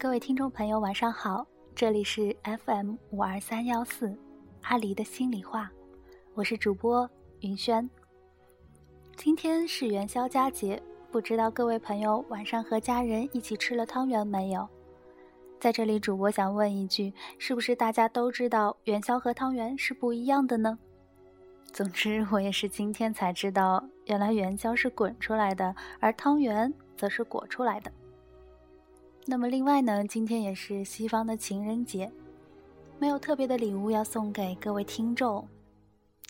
各位听众朋友，晚上好，这里是 FM 五二三幺四阿狸的心里话，我是主播云轩。今天是元宵佳节，不知道各位朋友晚上和家人一起吃了汤圆没有？在这里，主播想问一句，是不是大家都知道元宵和汤圆是不一样的呢？总之，我也是今天才知道，原来元宵是滚出来的，而汤圆则是裹出来的。那么，另外呢，今天也是西方的情人节，没有特别的礼物要送给各位听众，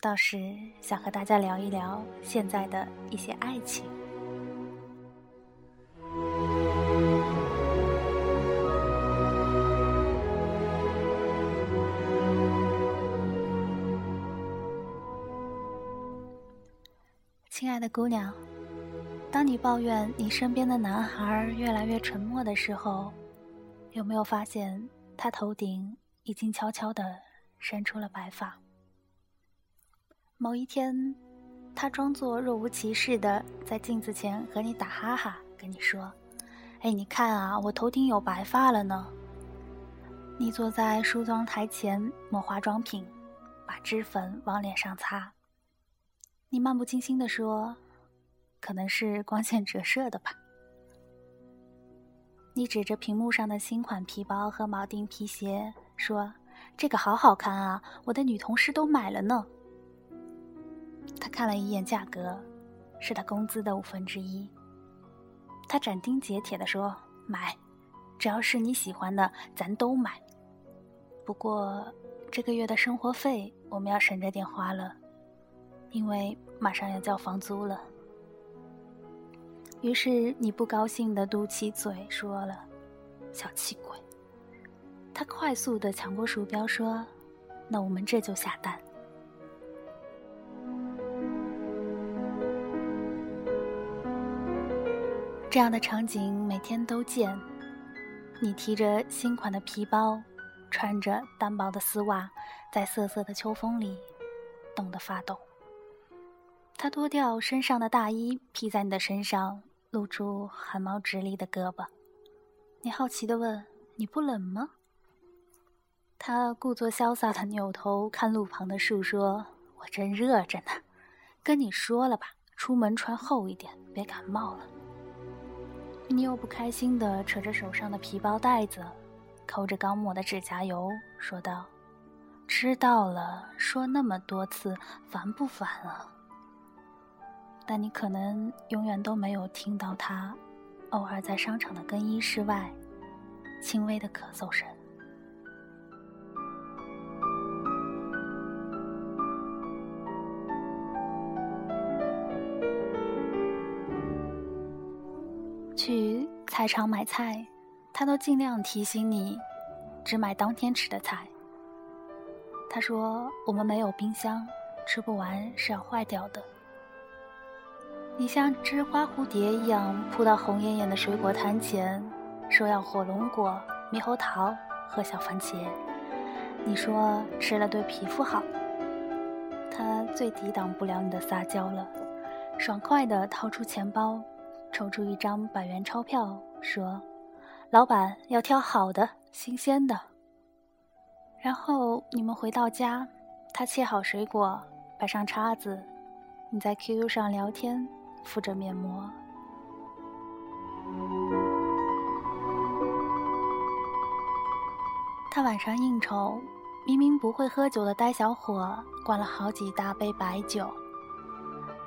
倒是想和大家聊一聊现在的一些爱情。亲爱的姑娘。当你抱怨你身边的男孩越来越沉默的时候，有没有发现他头顶已经悄悄地伸出了白发？某一天，他装作若无其事的在镜子前和你打哈哈，跟你说：“哎，你看啊，我头顶有白发了呢。”你坐在梳妆台前抹化妆品，把脂粉往脸上擦。你漫不经心地说。可能是光线折射的吧。你指着屏幕上的新款皮包和铆钉皮鞋说：“这个好好看啊，我的女同事都买了呢。”他看了一眼价格，是他工资的五分之一。他斩钉截铁地说：“买，只要是你喜欢的，咱都买。不过这个月的生活费我们要省着点花了，因为马上要交房租了。”于是你不高兴的嘟起嘴说了：“小气鬼。”他快速的抢过鼠标说：“那我们这就下单。”这样的场景每天都见。你提着新款的皮包，穿着单薄的丝袜，在瑟瑟的秋风里冻得发抖。他脱掉身上的大衣披在你的身上。露出汗毛直立的胳膊，你好奇的问：“你不冷吗？”他故作潇洒的扭头看路旁的树，说：“我真热着呢，跟你说了吧，出门穿厚一点，别感冒了。”你又不开心的扯着手上的皮包带子，抠着刚抹的指甲油，说道：“知道了，说那么多次，烦不烦啊？”但你可能永远都没有听到他偶尔在商场的更衣室外轻微的咳嗽声。去菜场买菜，他都尽量提醒你只买当天吃的菜。他说：“我们没有冰箱，吃不完是要坏掉的。”你像只花蝴蝶一样扑到红艳艳的水果摊前，说要火龙果、猕猴桃和小番茄。你说吃了对皮肤好。他最抵挡不了你的撒娇了，爽快地掏出钱包，抽出一张百元钞票，说：“老板要挑好的、新鲜的。”然后你们回到家，他切好水果，摆上叉子，你在 QQ 上聊天。敷着面膜，他晚上应酬，明明不会喝酒的呆小伙，灌了好几大杯白酒。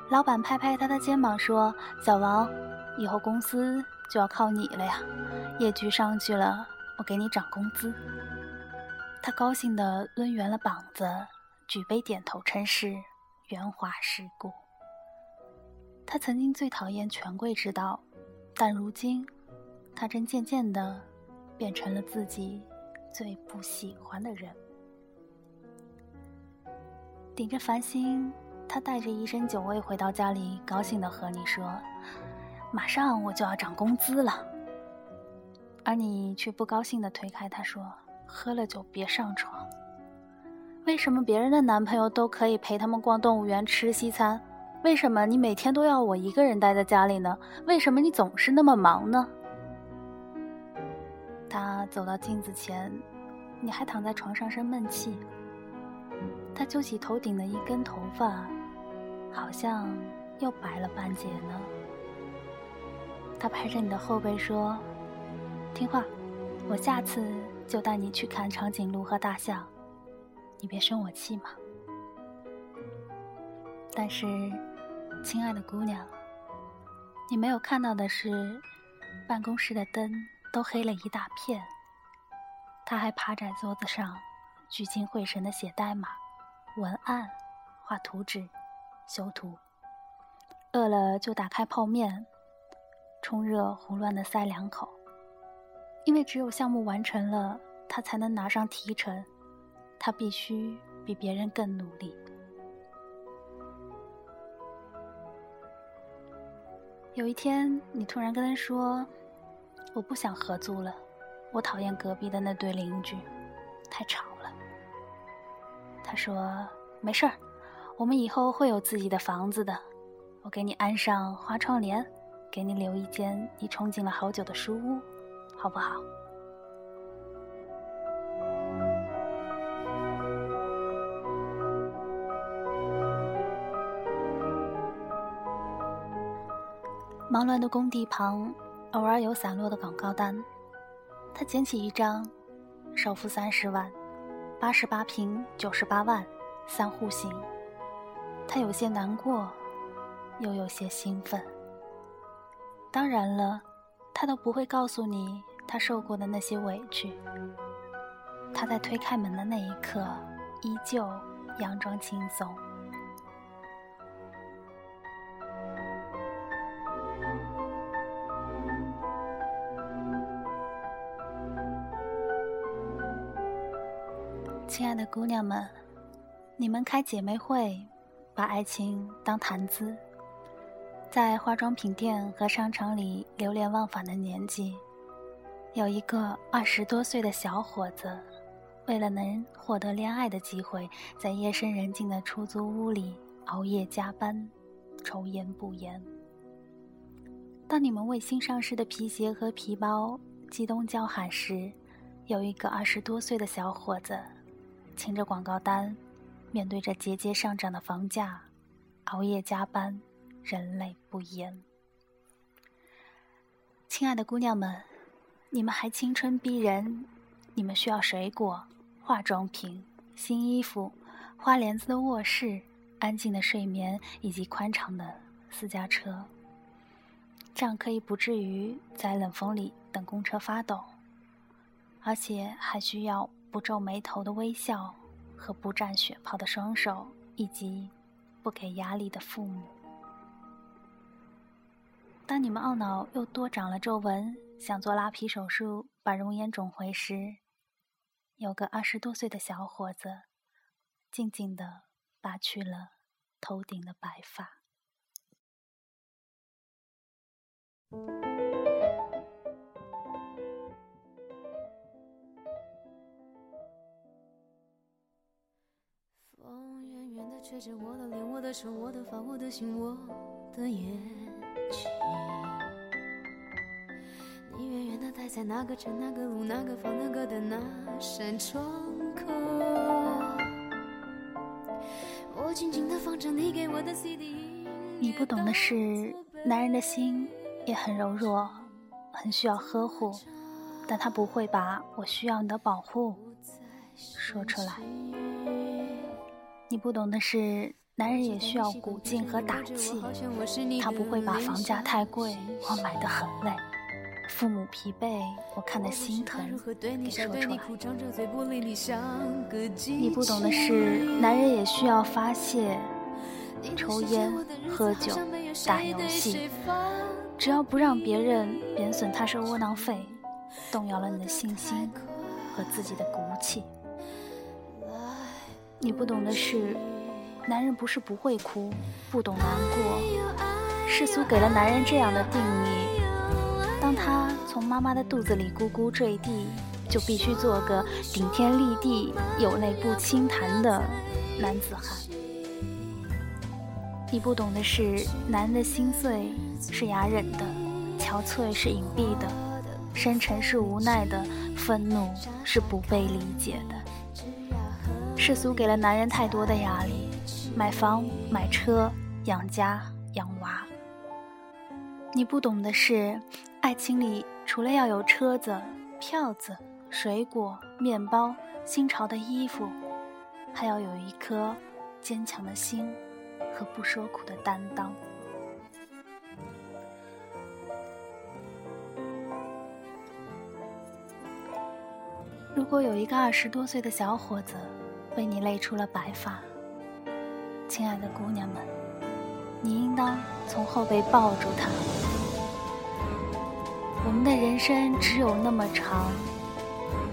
老板拍拍他的肩膀说：“小王，以后公司就要靠你了呀，业绩上去了，我给你涨工资。”他高兴地抡圆了膀子，举杯点头称是，圆滑世故。他曾经最讨厌权贵之道，但如今，他正渐渐的变成了自己最不喜欢的人。顶着烦心，他带着一身酒味回到家里，高兴的和你说：“马上我就要涨工资了。”而你却不高兴的推开他说：“喝了酒别上床。”为什么别人的男朋友都可以陪他们逛动物园、吃西餐？为什么你每天都要我一个人待在家里呢？为什么你总是那么忙呢？他走到镜子前，你还躺在床上生闷气。他揪起头顶的一根头发，好像又白了半截呢。他拍着你的后背说：“听话，我下次就带你去看长颈鹿和大象，你别生我气嘛。”但是，亲爱的姑娘，你没有看到的是，办公室的灯都黑了一大片。他还趴在桌子上，聚精会神的写代码、文案、画图纸、修图。饿了就打开泡面，冲热胡乱的塞两口。因为只有项目完成了，他才能拿上提成。他必须比别人更努力。有一天，你突然跟他说：“我不想合租了，我讨厌隔壁的那对邻居，太吵了。”他说：“没事儿，我们以后会有自己的房子的，我给你安上花窗帘，给你留一间你憧憬了好久的书屋，好不好？”忙乱的工地旁，偶尔有散落的广告单。他捡起一张，首付三十万，八十八平，九十八万，三户型。他有些难过，又有些兴奋。当然了，他都不会告诉你他受过的那些委屈。他在推开门的那一刻，依旧佯装轻松。亲爱的姑娘们，你们开姐妹会，把爱情当谈资，在化妆品店和商场里流连忘返的年纪，有一个二十多岁的小伙子，为了能获得恋爱的机会，在夜深人静的出租屋里熬夜加班，抽烟不烟。当你们为新上市的皮鞋和皮包激动叫喊时，有一个二十多岁的小伙子。擎着广告单，面对着节节上涨的房价，熬夜加班，人泪不言。亲爱的姑娘们，你们还青春逼人，你们需要水果、化妆品、新衣服、花帘子的卧室、安静的睡眠以及宽敞的私家车，这样可以不至于在冷风里等公车发抖，而且还需要。不皱眉头的微笑，和不沾血泡的双手，以及不给压力的父母。当你们懊恼又多长了皱纹，想做拉皮手术把容颜肿回时，有个二十多岁的小伙子，静静地拔去了头顶的白发。吹着我的脸，我的手，我的发，我的心，我的眼睛。你远远的待在那个城、那个路、那个房、那个的那扇窗口。我静静的放着你给我的 CD。你不懂的是，男人的心也很柔弱，很需要呵护，但他不会把我需要你的保护说出来。你不懂的是，男人也需要鼓劲和打气。他不会把房价太贵，我买的很累，父母疲惫，我看得心疼，给说出来。你不懂的是，男人也需要发泄，抽烟、喝酒、打游戏，只要不让别人贬损他是窝囊废，动摇了你的信心和自己的骨气。你不懂的是，男人不是不会哭，不懂难过。世俗给了男人这样的定义：当他从妈妈的肚子里咕咕坠地，就必须做个顶天立地、有泪不轻弹的男子汉。你不懂的是，男人的心碎是哑忍的，憔悴是隐蔽的，深沉是无奈的，愤怒是不被理解的。世俗给了男人太多的压力，买房、买车、养家、养娃。你不懂的是，爱情里除了要有车子、票子、水果、面包、新潮的衣服，还要有一颗坚强的心和不说苦的担当。如果有一个二十多岁的小伙子为你累出了白发，亲爱的姑娘们，你应当从后背抱住他。我们的人生只有那么长，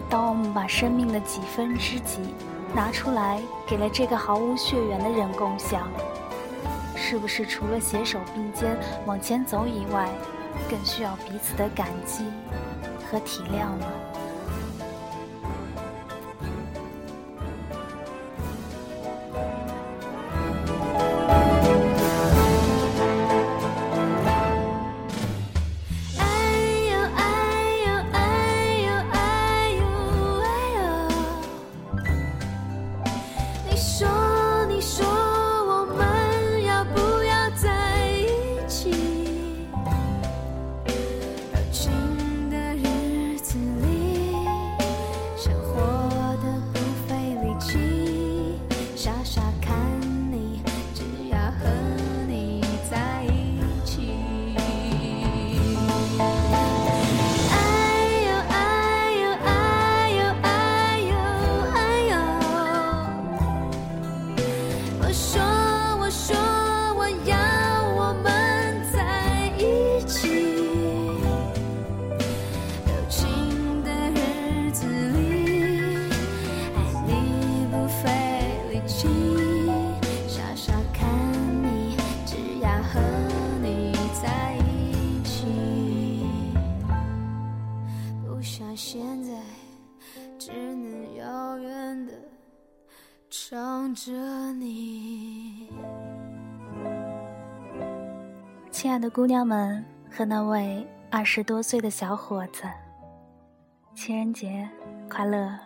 当我们把生命的几分之几拿出来给了这个毫无血缘的人共享，是不是除了携手并肩往前走以外，更需要彼此的感激和体谅呢？亲爱的姑娘们和那位二十多岁的小伙子，情人节快乐！